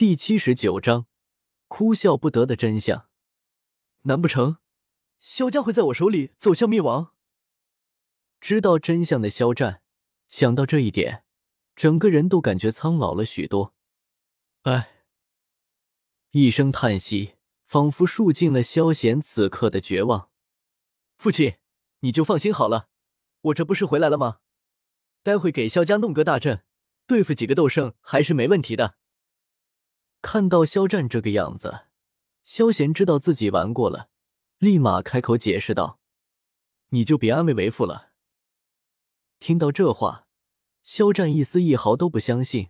第七十九章，哭笑不得的真相。难不成萧家会在我手里走向灭亡？知道真相的肖战想到这一点，整个人都感觉苍老了许多。唉，一声叹息，仿佛诉尽了萧贤此刻的绝望。父亲，你就放心好了，我这不是回来了吗？待会给萧家弄个大阵，对付几个斗圣还是没问题的。看到肖战这个样子，萧贤知道自己玩过了，立马开口解释道：“你就别安慰为父了。”听到这话，肖战一丝一毫都不相信，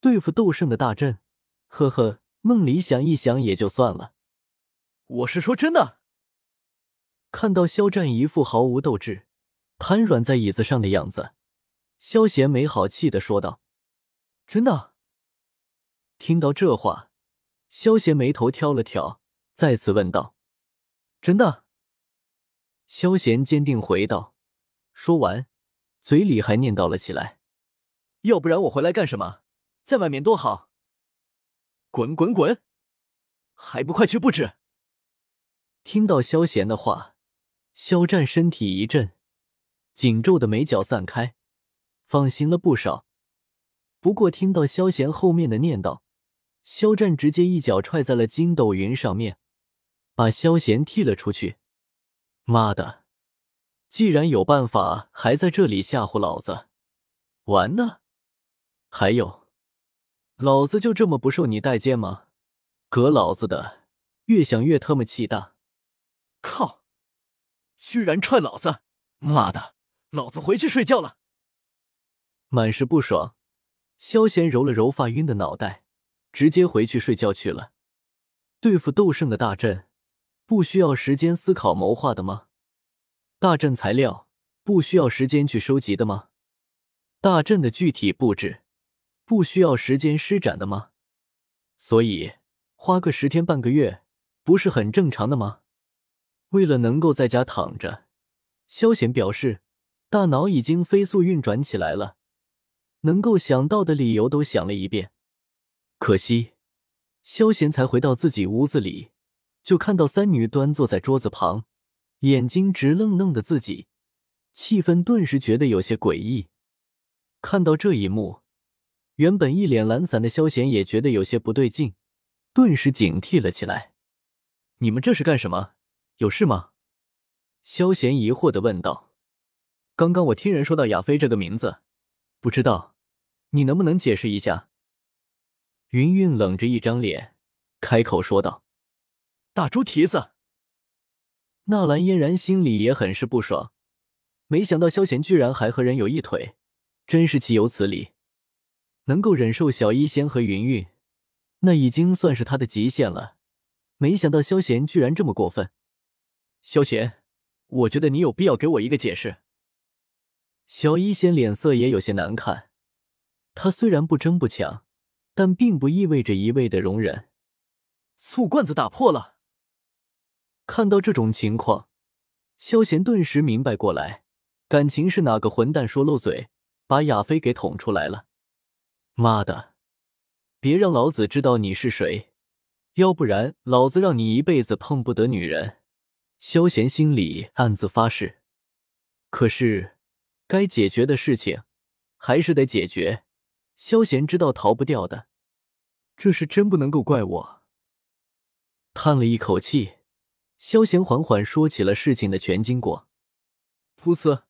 对付斗圣的大阵，呵呵，梦里想一想也就算了。我是说真的。看到肖战一副毫无斗志、瘫软在椅子上的样子，萧贤没好气的说道：“真的。”听到这话，萧贤眉头挑了挑，再次问道：“真的？”萧贤坚定回道，说完，嘴里还念叨了起来：“要不然我回来干什么？在外面多好。”滚滚滚！还不快去布置！听到萧贤的话，肖战身体一震，紧皱的眉角散开，放心了不少。不过听到萧贤后面的念叨，肖战直接一脚踹在了筋斗云上面，把萧贤踢了出去。妈的！既然有办法，还在这里吓唬老子，玩呢？还有，老子就这么不受你待见吗？革老子的！越想越他妈气大！靠！居然踹老子！妈的！老子回去睡觉了。满是不爽，萧贤揉了揉发晕的脑袋。直接回去睡觉去了。对付斗圣的大阵，不需要时间思考谋划的吗？大阵材料不需要时间去收集的吗？大阵的具体布置不需要时间施展的吗？所以花个十天半个月不是很正常的吗？为了能够在家躺着，萧贤表示大脑已经飞速运转起来了，能够想到的理由都想了一遍。可惜，萧贤才回到自己屋子里，就看到三女端坐在桌子旁，眼睛直愣愣的自己，气氛顿时觉得有些诡异。看到这一幕，原本一脸懒散的萧贤也觉得有些不对劲，顿时警惕了起来。“你们这是干什么？有事吗？”萧贤疑惑的问道。“刚刚我听人说到亚飞这个名字，不知道，你能不能解释一下？”云云冷着一张脸，开口说道：“大猪蹄子。”纳兰嫣然心里也很是不爽，没想到萧贤居然还和人有一腿，真是岂有此理！能够忍受小医仙和云云，那已经算是他的极限了。没想到萧贤居然这么过分。萧贤，我觉得你有必要给我一个解释。小医仙脸色也有些难看，他虽然不争不抢。但并不意味着一味的容忍。醋罐子打破了。看到这种情况，萧贤顿时明白过来，感情是哪个混蛋说漏嘴，把亚飞给捅出来了。妈的，别让老子知道你是谁，要不然老子让你一辈子碰不得女人。萧贤心里暗自发誓。可是，该解决的事情还是得解决。萧贤知道逃不掉的，这是真不能够怪我。叹了一口气，萧贤缓缓说起了事情的全经过。噗呲！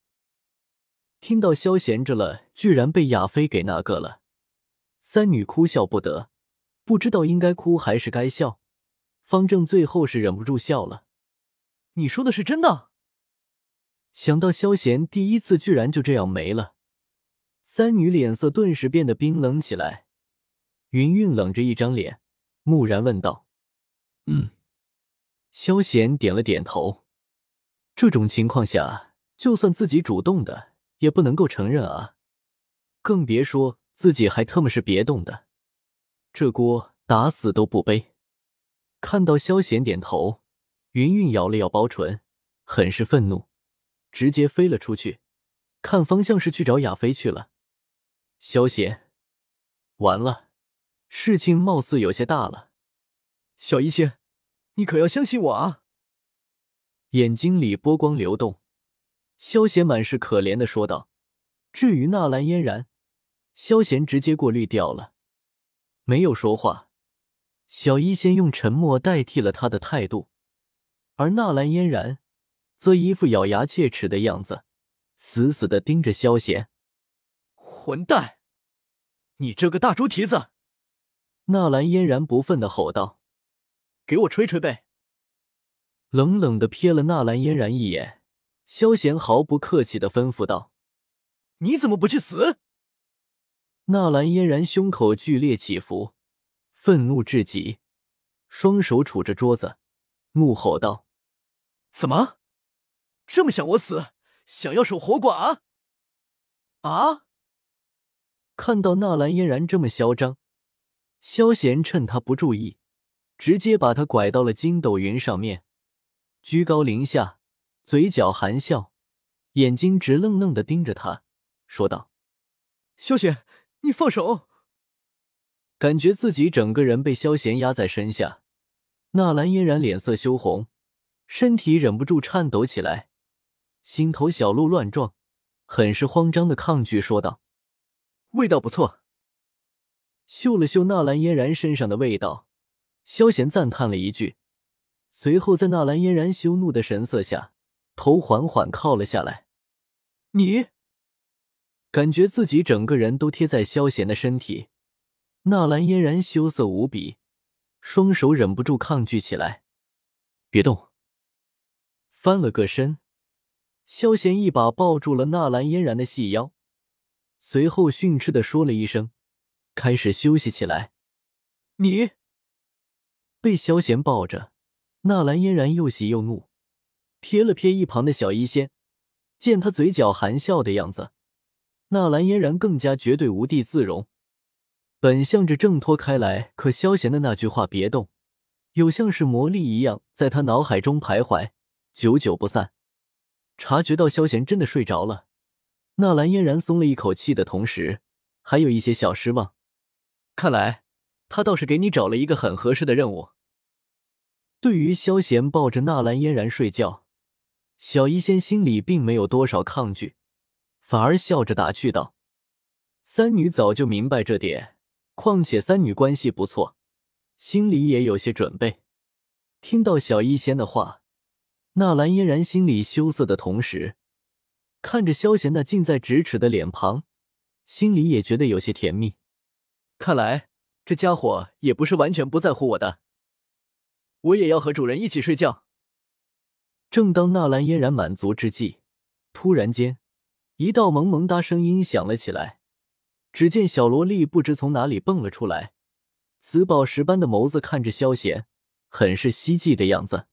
听到萧贤这了，居然被亚飞给那个了，三女哭笑不得，不知道应该哭还是该笑。方正最后是忍不住笑了。你说的是真的？想到萧贤第一次居然就这样没了。三女脸色顿时变得冰冷起来，云云冷着一张脸，木然问道：“嗯。”萧贤点了点头。这种情况下，就算自己主动的，也不能够承认啊，更别说自己还特么是别动的，这锅打死都不背。看到萧贤点头，云云咬了咬薄唇，很是愤怒，直接飞了出去，看方向是去找亚飞去了。萧贤，完了，事情貌似有些大了。小医仙，你可要相信我啊！眼睛里波光流动，萧贤满是可怜的说道。至于纳兰嫣然，萧贤直接过滤掉了，没有说话。小医仙用沉默代替了他的态度，而纳兰嫣然则一副咬牙切齿的样子，死死的盯着萧贤。混蛋，你这个大猪蹄子！纳兰嫣然不忿的吼道：“给我吹吹呗！”冷冷的瞥了纳兰嫣然一眼，萧贤毫不客气的吩咐道：“你怎么不去死？”纳兰嫣然胸口剧烈起伏。愤怒至极，双手杵着桌子，怒吼道：“怎么这么想我死？想要守活寡？啊！”看到纳兰嫣然这么嚣张，萧贤趁他不注意，直接把他拐到了筋斗云上面，居高临下，嘴角含笑，眼睛直愣愣的盯着他，说道：“萧贤，你放手！”感觉自己整个人被萧贤压在身下，纳兰嫣然脸色羞红，身体忍不住颤抖起来，心头小鹿乱撞，很是慌张的抗拒说道：“味道不错。”嗅了嗅纳兰嫣然身上的味道，萧贤赞叹了一句，随后在纳兰嫣然羞怒的神色下，头缓缓靠了下来。你感觉自己整个人都贴在萧贤的身体。纳兰嫣然羞涩无比，双手忍不住抗拒起来。别动！翻了个身，萧贤一把抱住了纳兰嫣然的细腰，随后训斥的说了一声，开始休息起来。你被萧贤抱着，纳兰嫣然又喜又怒，瞥了瞥一旁的小医仙，见他嘴角含笑的样子，纳兰嫣然更加绝对无地自容。本想着挣脱开来，可萧贤的那句话“别动”，有像是魔力一样在他脑海中徘徊，久久不散。察觉到萧贤真的睡着了，纳兰嫣然松了一口气的同时，还有一些小失望。看来他倒是给你找了一个很合适的任务。对于萧贤抱着纳兰嫣然睡觉，小医仙心里并没有多少抗拒，反而笑着打趣道：“三女早就明白这点。”况且三女关系不错，心里也有些准备。听到小医仙的话，纳兰嫣然心里羞涩的同时，看着萧贤那近在咫尺的脸庞，心里也觉得有些甜蜜。看来这家伙也不是完全不在乎我的。我也要和主人一起睡觉。正当纳兰嫣然满足之际，突然间，一道萌萌哒声音响了起来。只见小萝莉不知从哪里蹦了出来，紫宝石般的眸子看着萧贤，很是希冀的样子。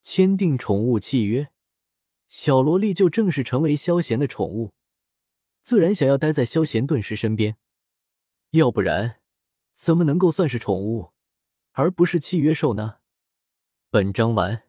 签订宠物契约，小萝莉就正式成为萧贤的宠物，自然想要待在萧贤顿时身边。要不然，怎么能够算是宠物，而不是契约兽呢？本章完。